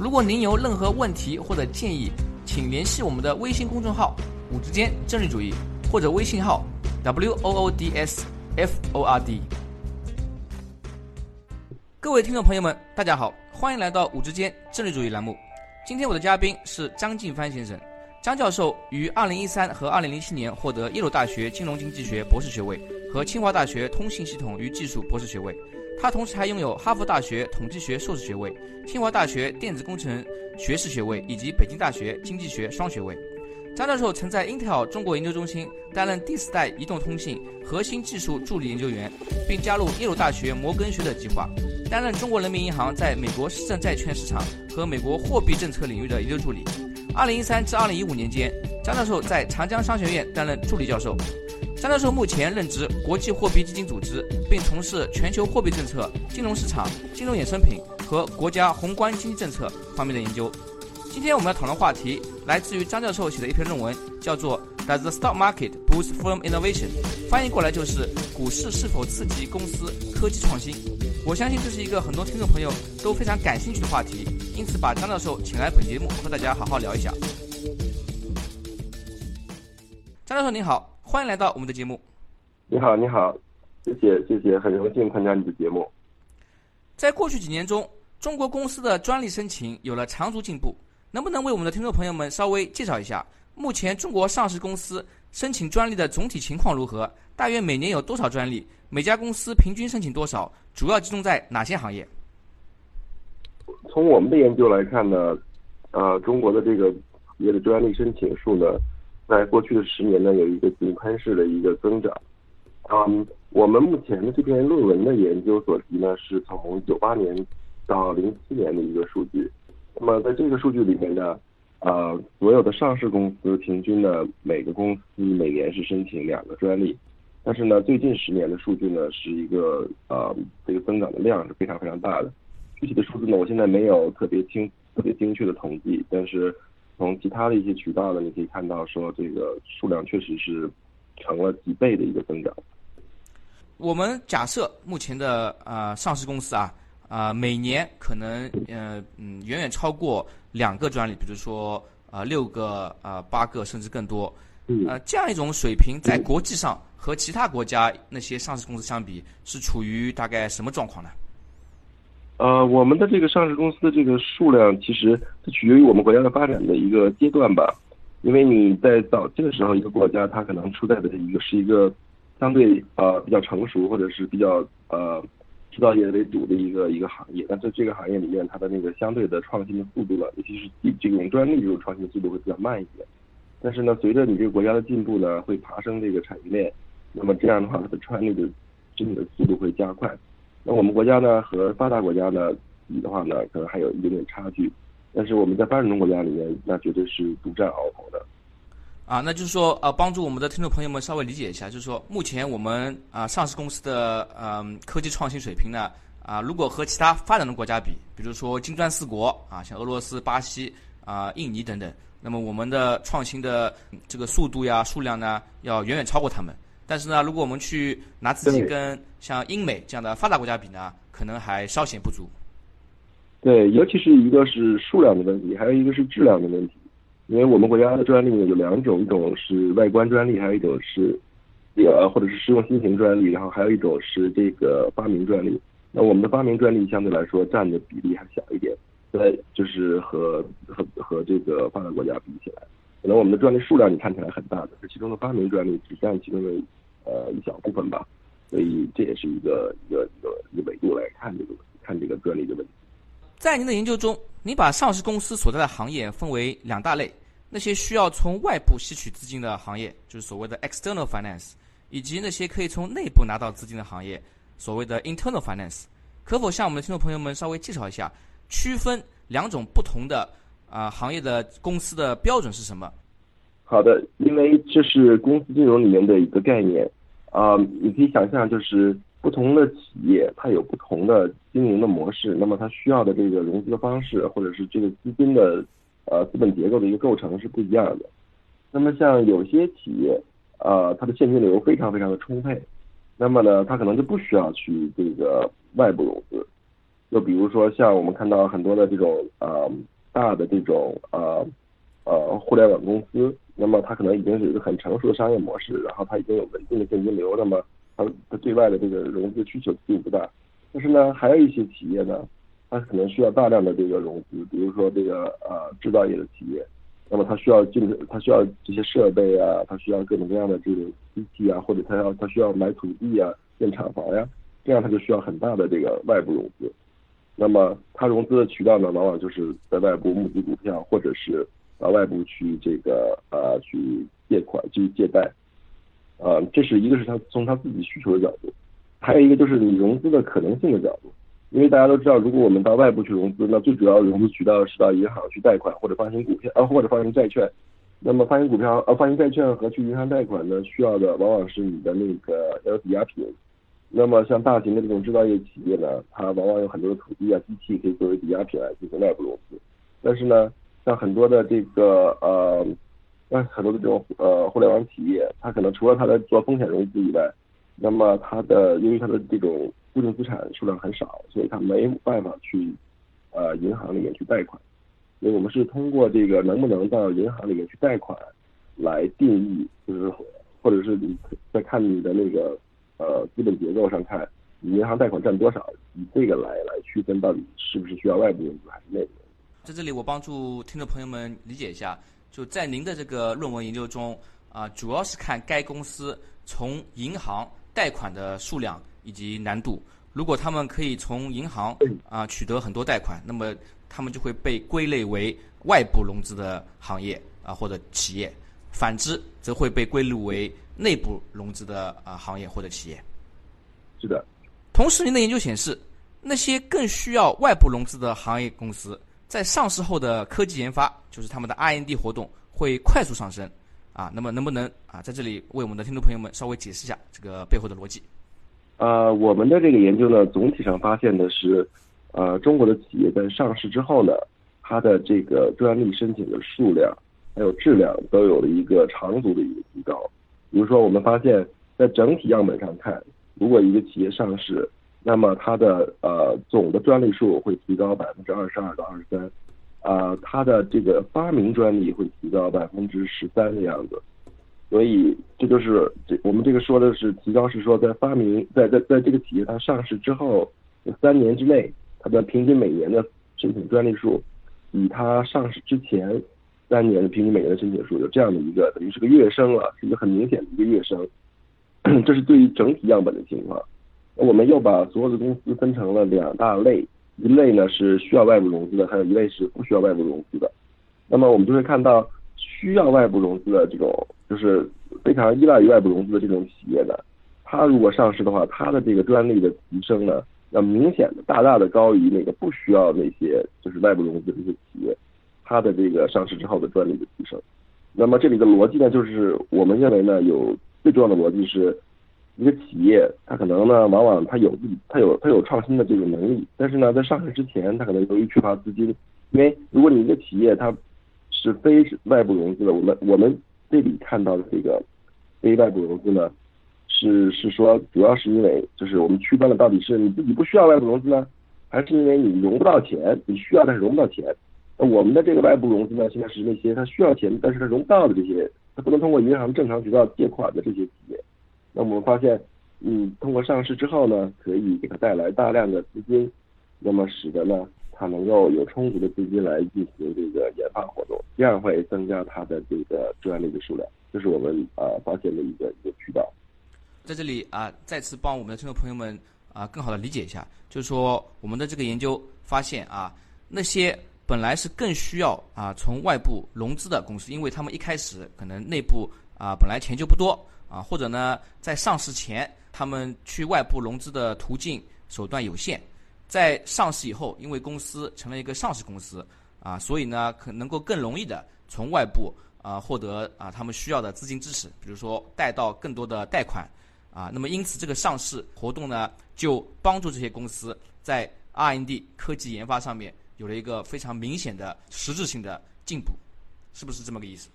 如果您有任何问题或者建议，请联系我们的微信公众号“五之间政治主义”或者微信号 “w o o d s f o r d”。各位听众朋友们，大家好，欢迎来到“五之间政治主义”栏目。今天我的嘉宾是张晋帆先生。张教授于2013和2007年获得耶鲁大学金融经济学博士学位和清华大学通信系统与技术博士学位。他同时还拥有哈佛大学统计学硕士学位、清华大学电子工程学士学位以及北京大学经济学双学位。张教授曾在 Intel 中国研究中心担任第四代移动通信核心技术助理研究员，并加入耶鲁大学摩根学者计划，担任中国人民银行在美国市政债券市场和美国货币政策领域的研究助理。2013至2015年间，张教授在长江商学院担任助理教授。张教授目前任职国际货币基金组织，并从事全球货币政策、金融市场、金融衍生品和国家宏观经济政策方面的研究。今天我们要讨论话题来自于张教授写的一篇论文，叫做《Does the stock market boost firm innovation》，翻译过来就是“股市是否刺激公司科技创新”。我相信这是一个很多听众朋友都非常感兴趣的话题，因此把张教授请来本节目和大家好好聊一下。张教授您好。欢迎来到我们的节目。你好，你好，谢谢，谢谢，很荣幸参加你的节目。在过去几年中，中国公司的专利申请有了长足进步。能不能为我们的听众朋友们稍微介绍一下，目前中国上市公司申请专利的总体情况如何？大约每年有多少专利？每家公司平均申请多少？主要集中在哪些行业？从我们的研究来看呢，呃，中国的这个企业的专利申请数呢？在过去的十年呢，有一个井喷式的一个增长。嗯，我们目前的这篇论文的研究所提呢，是从九八年到零七年的一个数据。那么在这个数据里面呢，呃，所有的上市公司平均呢，每个公司每年是申请两个专利。但是呢，最近十年的数据呢，是一个呃，这个增长的量是非常非常大的。具体的数字呢，我现在没有特别精特别精确的统计，但是。从其他的一些渠道呢，你可以看到说这个数量确实是成了几倍的一个增长。我们假设目前的呃上市公司啊啊每年可能呃嗯远远超过两个专利，比如说呃六个啊八个甚至更多，呃这样一种水平在国际上和其他国家那些上市公司相比是处于大概什么状况呢？呃，我们的这个上市公司的这个数量，其实它取决于我们国家的发展的一个阶段吧。因为你在早期的时候，一个国家它可能处在的一个是一个相对呃比较成熟或者是比较呃制造业为主的一个一个行业，但在这个行业里面，它的那个相对的创新的速度呢，尤其是这种专利这种创新的速度会比较慢一点。但是呢，随着你这个国家的进步呢，会爬升这个产业链，那么这样的话，它的专利的真的速度会加快。那我们国家呢和发达国家呢比的话呢，可能还有一点点差距，但是我们在发展中国家里面，那绝对是独占鳌头的。啊，那就是说，呃，帮助我们的听众朋友们稍微理解一下，就是说，目前我们啊上市公司的嗯科技创新水平呢，啊，如果和其他发展中国家比，比如说金砖四国啊，像俄罗斯、巴西啊、印尼等等，那么我们的创新的这个速度呀、数量呢，要远远超过他们。但是呢，如果我们去拿自己跟像英美这样的发达国家比呢，可能还稍显不足。对，尤其是一个是数量的问题，还有一个是质量的问题。因为我们国家的专利呢有两种，一种是外观专利，还有一种是呃或者是实用新型专利，然后还有一种是这个发明专利。那我们的发明专利相对来说占的比例还小一点，对，就是和和和这个发达国家比起来，可能我们的专利数量你看起来很大的，这其中的发明专利只占其中的。呃，一小部分吧，所以这也是一个一个一个一个维度来看这个看这个专利的问题。在您的研究中，您把上市公司所在的行业分为两大类：那些需要从外部吸取资金的行业，就是所谓的 external finance，以及那些可以从内部拿到资金的行业，所谓的 internal finance。可否向我们的听众朋友们稍微介绍一下，区分两种不同的啊行业的公司的标准是什么？好的，因为这是公司金融里面的一个概念啊，你可以想象，就是不同的企业它有不同的经营的模式，那么它需要的这个融资的方式，或者是这个资金的呃资本结构的一个构成是不一样的。那么像有些企业啊，它的现金流非常非常的充沛，那么呢，它可能就不需要去这个外部融资。就比如说像我们看到很多的这种呃大的这种呃呃互联网公司。那么它可能已经是一个很成熟的商业模式，然后它已经有稳定的现金流，那么它它对外的这个融资需求并不大。但是呢，还有一些企业呢，它可能需要大量的这个融资，比如说这个呃制造业的企业，那么它需要进它需要这些设备啊，它需要各种各样的这种机器啊，或者它要它需要买土地啊、建厂房呀，这样它就需要很大的这个外部融资。那么它融资的渠道呢，往往就是在外部募集股票，或者是。到外部去这个呃去借款去借贷，呃这是一个是他从他自己需求的角度，还有一个就是你融资的可能性的角度，因为大家都知道，如果我们到外部去融资，那最主要的融资渠道是到银行去贷款或者发行股票呃或者发行债券，那么发行股票呃发行债券和去银行贷款呢，需要的往往是你的那个要有抵押品，那么像大型的这种制造业企业呢，它往往有很多的土地啊机器可以作为抵押品来进行外部融资，但是呢。像很多的这个呃，像很多的这种呃互联网企业，它可能除了它在做风险融资以外，那么它的由于它的这种固定资产数量很少，所以它没办法去呃银行里面去贷款。所以我们是通过这个能不能到银行里面去贷款来定义，就是或者是你在看你的那个呃资本结构上看，你银行贷款占多少，以这个来来区分到底是不是需要外部融资还是内部。在这里，我帮助听众朋友们理解一下，就在您的这个论文研究中啊，主要是看该公司从银行贷款的数量以及难度。如果他们可以从银行啊取得很多贷款，那么他们就会被归类为外部融资的行业啊或者企业；反之，则会被归类为内部融资的啊行业或者企业。是的。同时，您的研究显示，那些更需要外部融资的行业公司。在上市后的科技研发，就是他们的 R&D 活动会快速上升，啊，那么能不能啊在这里为我们的听众朋友们稍微解释一下这个背后的逻辑？呃，我们的这个研究呢，总体上发现的是，呃，中国的企业在上市之后呢，它的这个专利申请的数量还有质量都有了一个长足的一个提高。比如说，我们发现，在整体样本上看，如果一个企业上市，那么它的呃总的专利数会提高百分之二十二到二十三，啊，它的这个发明专利会提高百分之十三的样子，所以这就是这我们这个说的是提高是说在发明在在在这个企业它上市之后三年之内，它的平均每年的申请专利数，以它上市之前三年的平均每年的申请数有这样的一个等于是个跃升了，是一个很明显的一个跃升，这是对于整体样本的情况。我们又把所有的公司分成了两大类，一类呢是需要外部融资的，还有一类是不需要外部融资的。那么我们就会看到，需要外部融资的这种，就是非常依赖于外部融资的这种企业呢，它如果上市的话，它的这个专利的提升呢，要明显的大大的高于那个不需要那些就是外部融资的这些企业，它的这个上市之后的专利的提升。那么这里的逻辑呢，就是我们认为呢，有最重要的逻辑是。一个企业，它可能呢，往往它有自己，它有它有创新的这个能力，但是呢，在上市之前，它可能由于缺乏资金，因为如果你一个企业它是非外部融资的，我们我们这里看到的这个非外部融资呢，是是说主要是因为就是我们区分了到底是你自己不需要外部融资呢，还是因为你融不到钱，你需要但是融不到钱。那我们的这个外部融资呢，现在是那些它需要钱，但是它融不到的这些，它不能通过银行正常渠道借款的这些。那我们发现，嗯，通过上市之后呢，可以给它带来大量的资金，那么使得呢，它能够有充足的资金来进行这个研发活动，这样会增加它的这个专利的数量，这是我们啊发现的一个一个渠道。在这里啊，再次帮我们的听众朋友们啊更好的理解一下，就是说我们的这个研究发现啊，那些本来是更需要啊从外部融资的公司，因为他们一开始可能内部啊本来钱就不多。啊，或者呢，在上市前，他们去外部融资的途径手段有限，在上市以后，因为公司成了一个上市公司，啊，所以呢，可能够更容易的从外部啊获得啊他们需要的资金支持，比如说贷到更多的贷款啊。那么因此这个上市活动呢，就帮助这些公司在 R&D 科技研发上面有了一个非常明显的实质性的进步，是不是这么个意思？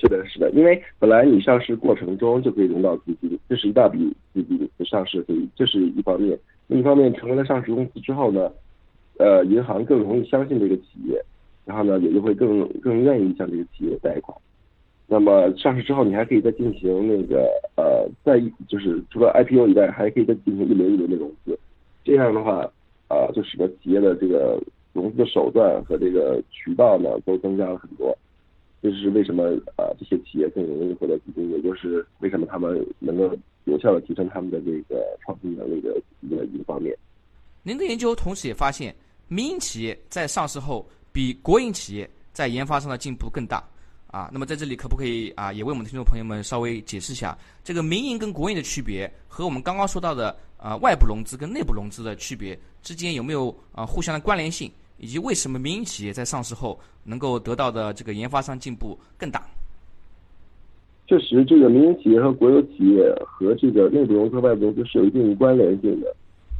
是的，是的，因为本来你上市过程中就可以融到资金，这是一大笔资金的上市可以，这是一方面。另一方面，成为了上市公司之后呢，呃，银行更容易相信这个企业，然后呢，也就会更更愿意向这个企业贷款。那么上市之后，你还可以再进行那个呃，再就是除了 IPO 以外，还可以再进行一轮一轮的融资。这样的话，啊，就使得企业的这个融资的手段和这个渠道呢，都增加了很多。这是为什么啊？这些企业更容易获得资金，也就是为什么他们能够有效的提升他们的这个创新能力的一个一个方面。您的研究同时也发现，民营企业在上市后比国营企业在研发上的进步更大啊。那么在这里可不可以啊，也为我们听众朋友们稍微解释一下这个民营跟国营的区别，和我们刚刚说到的啊外部融资跟内部融资的区别之间有没有啊互相的关联性？以及为什么民营企业在上市后能够得到的这个研发上进步更大？确实，这个民营企业和国有企业和这个内部融资、外部融资是有一定关联性的。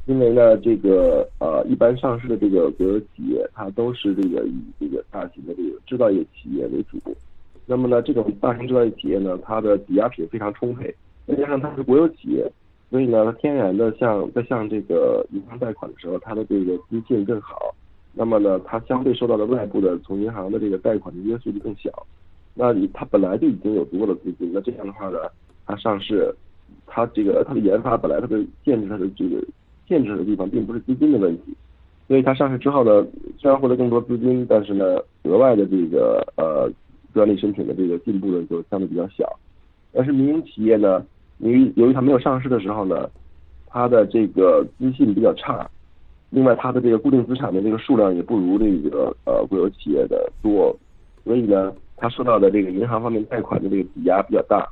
因为呢，这个呃，一般上市的这个国有企业，它都是这个以这个大型的这个制造业企业为主。那么呢，这种大型制造业企业呢，它的抵押品非常充沛，再加上它是国有企业，所以呢，它天然的向在向这个银行贷款的时候，它的这个资金更好。那么呢，它相对受到的外部的从银行的这个贷款的约束就更小。那你它本来就已经有足够的资金，那这样的话呢，它上市，它这个它的研发本来它的限制它的这个限制的地方并不是资金的问题，所以它上市之后呢，虽然获得更多资金，但是呢，额外的这个呃专利申请的这个进步呢就相对比较小。但是民营企业呢，由于由于它没有上市的时候呢，它的这个资信比较差。另外，它的这个固定资产的这个数量也不如这个呃国有企业的多，所以呢，它受到的这个银行方面贷款的这个抵押比较大。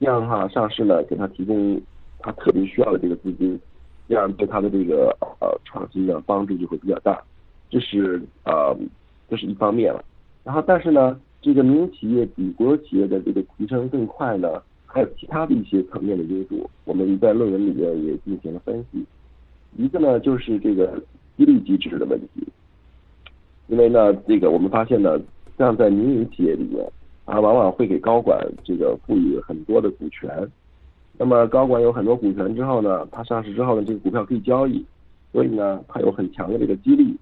这样的话，上市呢给它提供它特别需要的这个资金，这样对它的这个呃创新的帮助就会比较大。这是呃这是一方面了。然后，但是呢，这个民营企业比国有企业的这个提升更快呢，还有其他的一些层面的因素，我们在论文里面也进行了分析。一个呢，就是这个激励机制的问题，因为呢，这个我们发现呢，像在民营企业里面，啊，往往会给高管这个赋予很多的股权，那么高管有很多股权之后呢，他上市之后呢，这个股票可以交易，所以呢，他有很强的这个激励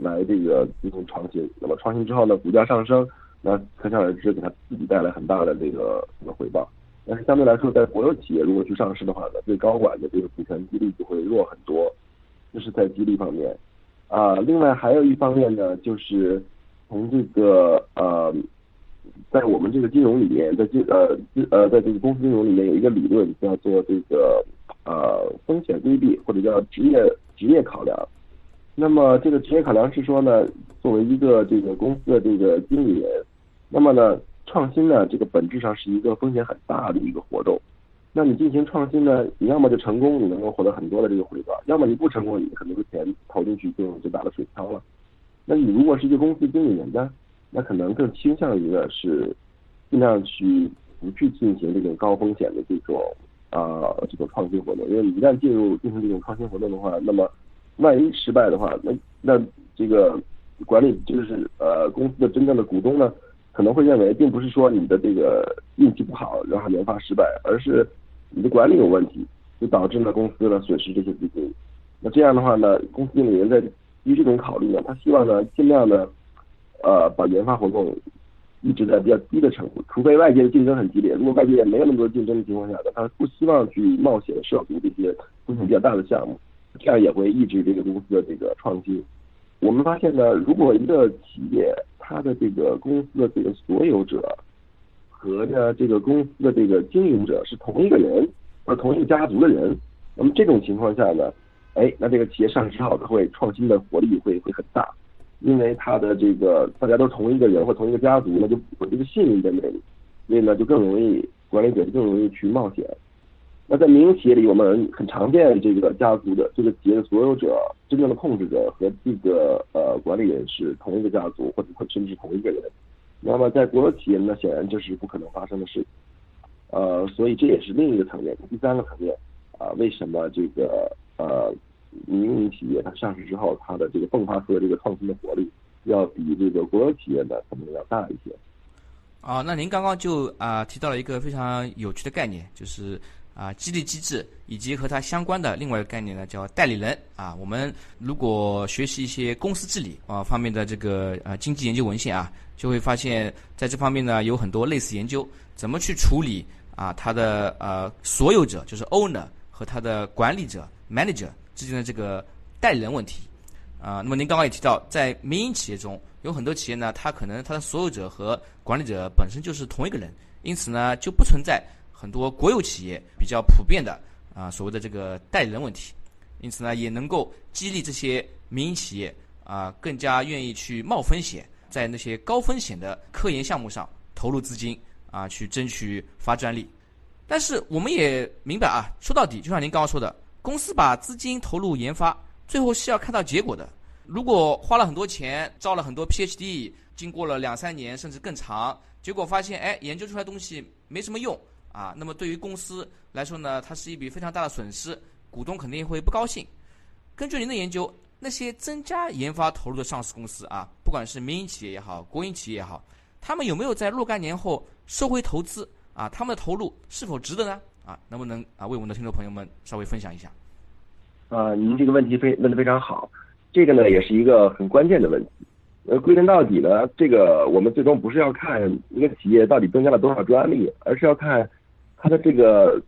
来这个进行创新，那么创新之后呢，股价上升，那可想而知给他自己带来很大的这个这个回报。但是相对来说，在国有企业如果去上市的话呢，对高管的这个股权激励就会弱很多，这是在激励方面。啊，另外还有一方面呢，就是从这个呃，在我们这个金融里面，在金呃呃，在这个公司金融里面有一个理论叫做这个呃风险规避或者叫职业职业考量。那么这个职业考量是说呢，作为一个这个公司的这个经理人，那么呢。创新呢，这个本质上是一个风险很大的一个活动。那你进行创新呢，你要么就成功，你能够获得很多的这个回报；要么你不成功，你很多的钱投进去就就打了水漂了。那你如果是一个公司经理人呢，那可能更倾向于呢是尽量去不去进行这种高风险的这种啊这种创新活动，因为你一旦进入进行这种创新活动的话，那么万一失败的话，那那这个管理就是呃公司的真正的股东呢？可能会认为，并不是说你的这个运气不好，然后研发失败，而是你的管理有问题，就导致了公司呢损失这些资金。那这样的话呢，公司经理人在基于这种考虑呢，他希望呢尽量的呃把研发活动一直在比较低的程度，除非外界的竞争很激烈。如果外界没有那么多竞争的情况下呢，他不希望去冒险涉足这些风险比较大的项目，这样也会抑制这个公司的这个创新。我们发现呢，如果一个企业它的这个公司的这个所有者和呢这个公司的这个经营者是同一个人，或同一个家族的人，那么这种情况下呢，哎，那这个企业上市之后，它会创新的活力会会很大，因为它的这个大家都同一个人或同一个家族，那就有这个信任在那里，所以呢就更容易管理者就更容易去冒险。那在民营企业里，我们很常见这个家族的这个企业的所有者、真正的控制者和这个呃管理人是同一个家族，或者甚至是同一个人。那么在国有企业呢，显然这是不可能发生的事情。呃，所以这也是另一个层面，第三个层面啊，为什么这个呃民营企业它上市之后，它的这个迸发出的这个创新的活力，要比这个国有企业呢可能要大一些？啊，那您刚刚就啊提到了一个非常有趣的概念，就是啊激励机制以及和它相关的另外一个概念呢，叫代理人啊。我们如果学习一些公司治理啊方面的这个呃经济研究文献啊，就会发现在这方面呢有很多类似研究，怎么去处理啊它的呃所有者就是 owner 和他的管理者 manager 之间的这个代理人问题啊。那么您刚刚也提到，在民营企业中。有很多企业呢，它可能它的所有者和管理者本身就是同一个人，因此呢就不存在很多国有企业比较普遍的啊所谓的这个代理人问题，因此呢也能够激励这些民营企业啊更加愿意去冒风险，在那些高风险的科研项目上投入资金啊去争取发专利。但是我们也明白啊，说到底就像您刚刚说的，公司把资金投入研发，最后是要看到结果的。如果花了很多钱，招了很多 PhD，经过了两三年甚至更长，结果发现，哎，研究出来东西没什么用啊，那么对于公司来说呢，它是一笔非常大的损失，股东肯定会不高兴。根据您的研究，那些增加研发投入的上市公司啊，不管是民营企业也好，国营企业也好，他们有没有在若干年后收回投资啊？他们的投入是否值得呢？啊，能不能啊为我们的听众朋友们稍微分享一下？啊，您这个问题非问的非常好。这个呢也是一个很关键的问题，呃，归根到底呢，这个我们最终不是要看一个企业到底增加了多少专利，而是要看它的这个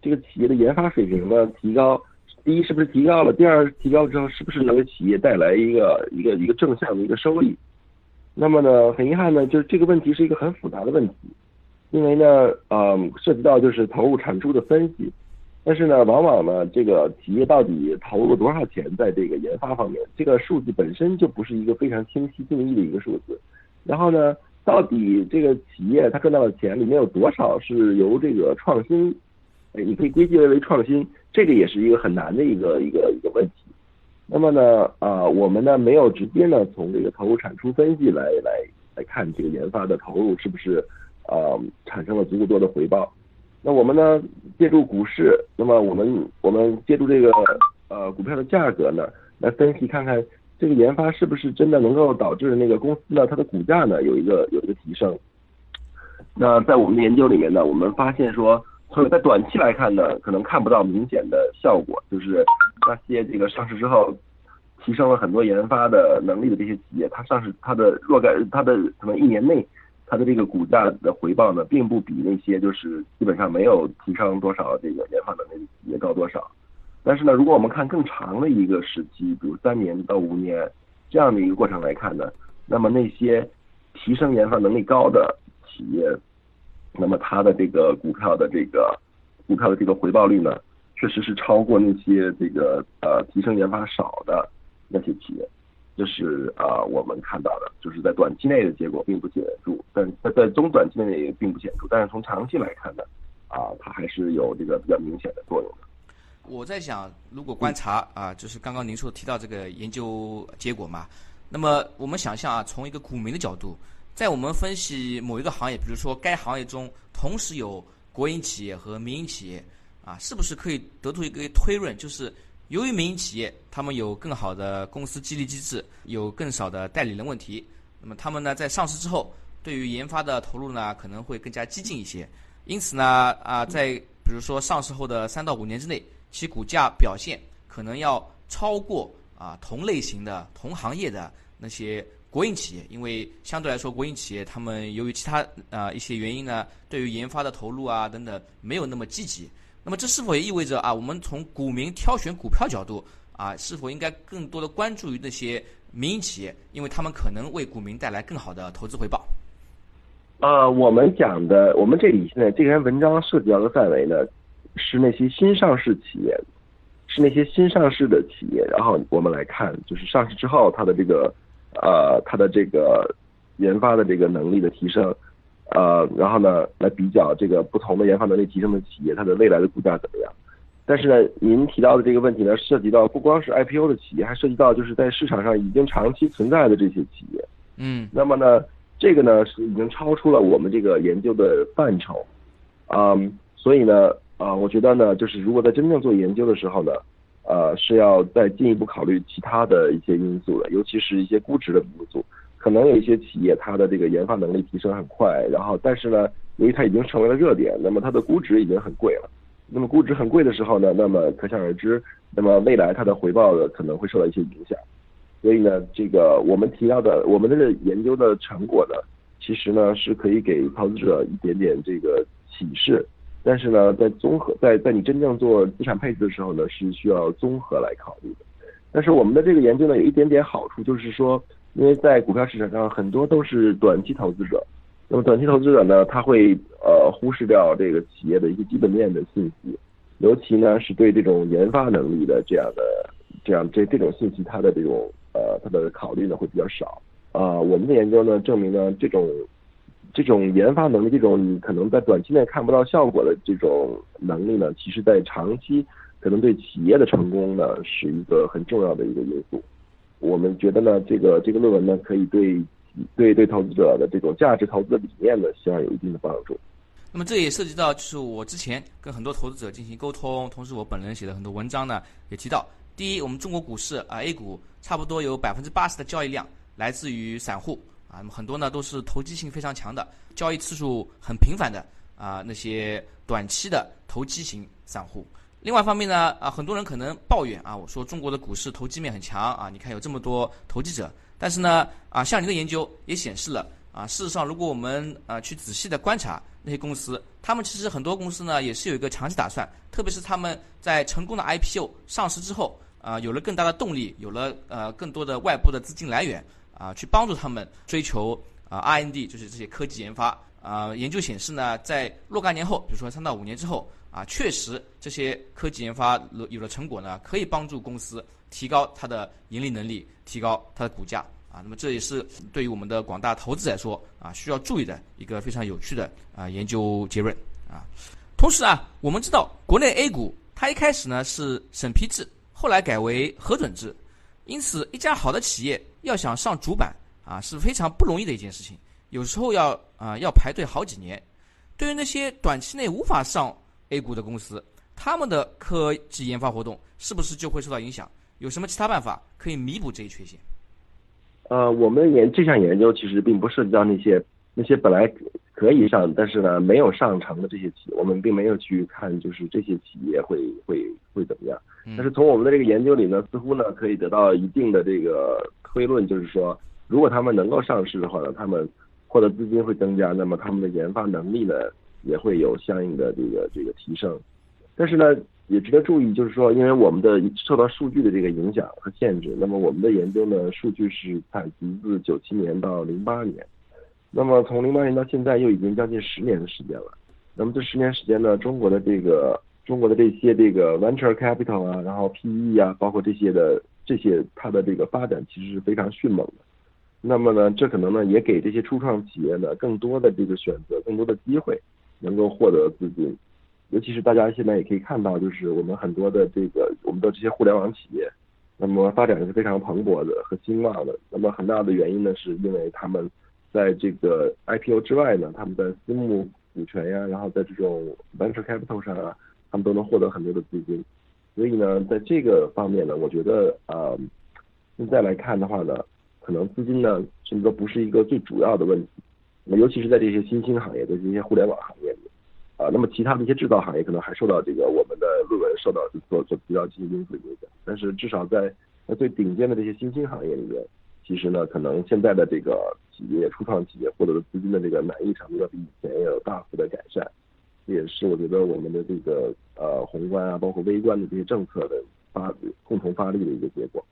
这个企业的研发水平呢提高。第一是不是提高了？第二提高之后是不是能给企业带来一个一个一个正向的一个收益？那么呢，很遗憾呢，就是这个问题是一个很复杂的问题，因为呢，呃，涉及到就是投入产出的分析。但是呢，往往呢，这个企业到底投入多少钱在这个研发方面，这个数字本身就不是一个非常清晰定义的一个数字。然后呢，到底这个企业它赚到的钱里面有多少是由这个创新，你可以归结为创新，这个也是一个很难的一个一个一个问题。那么呢，啊，我们呢没有直接呢从这个投入产出分析来来来看这个研发的投入是不是呃产生了足够多的回报。那我们呢？借助股市，那么我们我们借助这个呃股票的价格呢，来分析看看这个研发是不是真的能够导致那个公司呢它的股价呢有一个有一个提升。那在我们的研究里面呢，我们发现说，从在短期来看呢，可能看不到明显的效果，就是那些这个上市之后提升了很多研发的能力的这些企业，它上市它的若干它的可能一年内。它的这个股价的回报呢，并不比那些就是基本上没有提升多少这个研发能力的企业高多少。但是呢，如果我们看更长的一个时期，比如三年到五年这样的一个过程来看呢，那么那些提升研发能力高的企业，那么它的这个股票的这个股票的这个回报率呢，确实是超过那些这个呃提升研发少的那些企业。这是啊，我们看到的，就是在短期内的结果并不显著，但在在中短期内也并不显著，但是从长期来看呢，啊，它还是有这个比较明显的作用。我在想，如果观察啊，就是刚刚您说提到这个研究结果嘛，那么我们想象啊，从一个股民的角度，在我们分析某一个行业，比如说该行业中同时有国营企业和民营企业，啊，是不是可以得出一个推论，就是？由于民营企业他们有更好的公司激励机制，有更少的代理人问题，那么他们呢在上市之后，对于研发的投入呢可能会更加激进一些。因此呢啊，在比如说上市后的三到五年之内，其股价表现可能要超过啊同类型的同行业的那些国营企业，因为相对来说国营企业他们由于其他啊一些原因呢，对于研发的投入啊等等没有那么积极。那么这是否也意味着啊，我们从股民挑选股票角度啊，是否应该更多的关注于那些民营企业，因为他们可能为股民带来更好的投资回报？呃，我们讲的，我们这里现在这篇文章涉及到的范围呢，是那些新上市企业，是那些新上市的企业，然后我们来看，就是上市之后它的这个呃，它的这个研发的这个能力的提升。呃，然后呢来比较这个不同的研发能力提升的企业它的未来的股价怎么样。但是呢，您提到的这个问题呢，涉及到不光是 IPO 的企业，还涉及到就是在市场上已经长期存在的这些企业。嗯，那么呢，这个呢是已经超出了我们这个研究的范畴。嗯，所以呢，啊，我觉得呢，就是如果在真正做研究的时候呢，呃，是要再进一步考虑其他的一些因素的，尤其是一些估值的因素。可能有一些企业它的这个研发能力提升很快，然后但是呢，由于它已经成为了热点，那么它的估值已经很贵了。那么估值很贵的时候呢，那么可想而知，那么未来它的回报的可能会受到一些影响。所以呢，这个我们提到的我们的研究的成果呢，其实呢是可以给投资者一点点这个启示。但是呢，在综合在在你真正做资产配置的时候呢，是需要综合来考虑的。但是我们的这个研究呢，有一点点好处，就是说，因为在股票市场上很多都是短期投资者。那么短期投资者呢，他会呃忽视掉这个企业的一些基本面的信息，尤其呢是对这种研发能力的这样的这样这这种信息，它的这种呃它的考虑呢会比较少啊。我们的研究呢证明呢，这种这种研发能力，这种你可能在短期内看不到效果的这种能力呢，其实在长期可能对企业的成功呢是一个很重要的一个因素。我们觉得呢，这个这个论文呢可以对。对对，投资者的这种价值投资的理念呢，希望有一定的帮助。那么这也涉及到，就是我之前跟很多投资者进行沟通，同时我本人写的很多文章呢，也提到，第一，我们中国股市啊，A 股差不多有百分之八十的交易量来自于散户啊，那么很多呢都是投机性非常强的，交易次数很频繁的啊，那些短期的投机型散户。另外一方面呢，啊，很多人可能抱怨啊，我说中国的股市投机面很强啊，你看有这么多投机者。但是呢，啊，像你的研究也显示了，啊，事实上，如果我们啊去仔细的观察那些公司，他们其实很多公司呢也是有一个长期打算，特别是他们在成功的 IPO 上市之后，啊，有了更大的动力，有了呃更多的外部的资金来源，啊，去帮助他们追求啊 R&D，就是这些科技研发。啊，研究显示呢，在若干年后，比如说三到五年之后，啊，确实这些科技研发有了成果呢，可以帮助公司。提高它的盈利能力，提高它的股价啊，那么这也是对于我们的广大投资者来说啊，需要注意的一个非常有趣的啊研究结论啊。同时啊，我们知道国内 A 股它一开始呢是审批制，后来改为核准制，因此一家好的企业要想上主板啊是非常不容易的一件事情，有时候要啊要排队好几年。对于那些短期内无法上 A 股的公司，他们的科技研发活动是不是就会受到影响？有什么其他办法可以弥补这一缺陷？呃，我们研这项研究其实并不涉及到那些那些本来可以上，但是呢没有上成的这些企业，我们并没有去看就是这些企业会会会怎么样。但是从我们的这个研究里呢，似乎呢可以得到一定的这个推论，就是说，如果他们能够上市的话呢，他们获得资金会增加，那么他们的研发能力呢也会有相应的这个这个提升。但是呢。也值得注意，就是说，因为我们的受到数据的这个影响和限制，那么我们的研究呢，数据是采集自九七年到零八年，那么从零八年到现在又已经将近十年的时间了。那么这十年时间呢，中国的这个中国的这些这个 venture capital 啊，然后 PE 啊，包括这些的这些它的这个发展其实是非常迅猛的。那么呢，这可能呢也给这些初创企业呢更多的这个选择，更多的机会，能够获得资金。尤其是大家现在也可以看到，就是我们很多的这个我们的这些互联网企业，那么发展是非常蓬勃的和兴旺的。那么很大的原因呢，是因为他们在这个 IPO 之外呢，他们在私募股权呀，然后在这种 venture capital 上啊，他们都能获得很多的资金。所以呢，在这个方面呢，我觉得啊，现在来看的话呢，可能资金呢，甚至都不是一个最主要的问题。那尤其是在这些新兴行业的这些互联网行业里。啊，那么其他的一些制造行业可能还受到这个我们的论文受到所所比较这些因素的影响，但是至少在在最顶尖的这些新兴行业里面，其实呢，可能现在的这个企业初创企业获得的资金的这个满意程度要比以前要有大幅的改善，这也是我觉得我们的这个呃宏观啊，包括微观的这些政策的发共同发力的一个结果。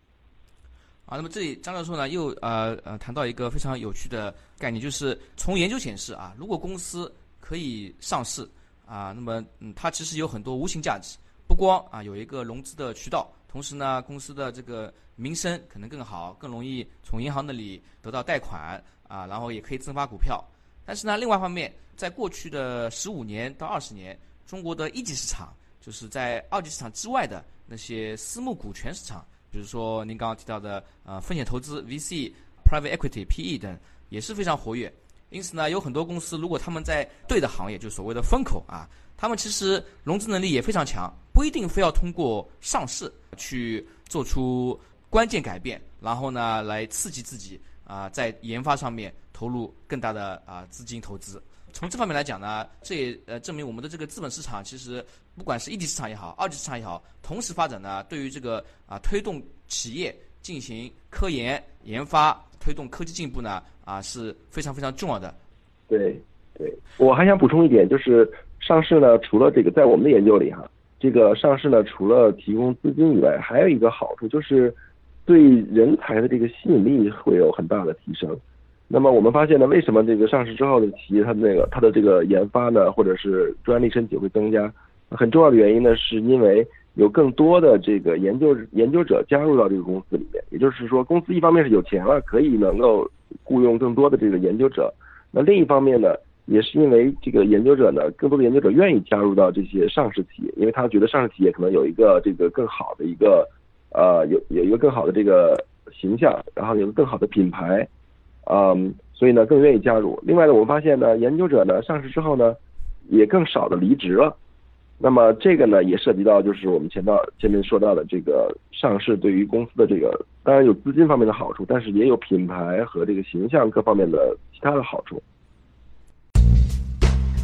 啊，那么这里张教授呢又呃呃谈到一个非常有趣的概念，就是从研究显示啊，如果公司可以上市啊，那么嗯，它其实有很多无形价值，不光啊有一个融资的渠道，同时呢，公司的这个名声可能更好，更容易从银行那里得到贷款啊，然后也可以增发股票。但是呢，另外一方面，在过去的十五年到二十年，中国的一级市场，就是在二级市场之外的那些私募股权市场，比如说您刚刚提到的呃风险投资 VC、Private Equity PE 等，也是非常活跃。因此呢，有很多公司如果他们在对的行业，就所谓的风口啊，他们其实融资能力也非常强，不一定非要通过上市去做出关键改变，然后呢来刺激自己啊在研发上面投入更大的啊资金投资。从这方面来讲呢，这也呃证明我们的这个资本市场其实不管是一级市场也好，二级市场也好，同时发展呢，对于这个啊推动企业进行科研研发、推动科技进步呢啊是非常非常重要的。对对，我还想补充一点，就是上市呢，除了这个在我们的研究里哈，这个上市呢，除了提供资金以外，还有一个好处就是对人才的这个吸引力会有很大的提升。那么我们发现呢，为什么这个上市之后的企业它的那个它的这个研发呢，或者是专利申请会增加？很重要的原因呢，是因为有更多的这个研究研究者加入到这个公司里面。也就是说，公司一方面是有钱了，可以能够雇佣更多的这个研究者；那另一方面呢，也是因为这个研究者呢，更多的研究者愿意加入到这些上市企业，因为他觉得上市企业可能有一个这个更好的一个呃有有一个更好的这个形象，然后有个更好的品牌。嗯，所以呢，更愿意加入。另外呢，我们发现呢，研究者呢上市之后呢，也更少的离职了。那么这个呢，也涉及到就是我们前到前面说到的这个上市对于公司的这个，当然有资金方面的好处，但是也有品牌和这个形象各方面的其他的好处。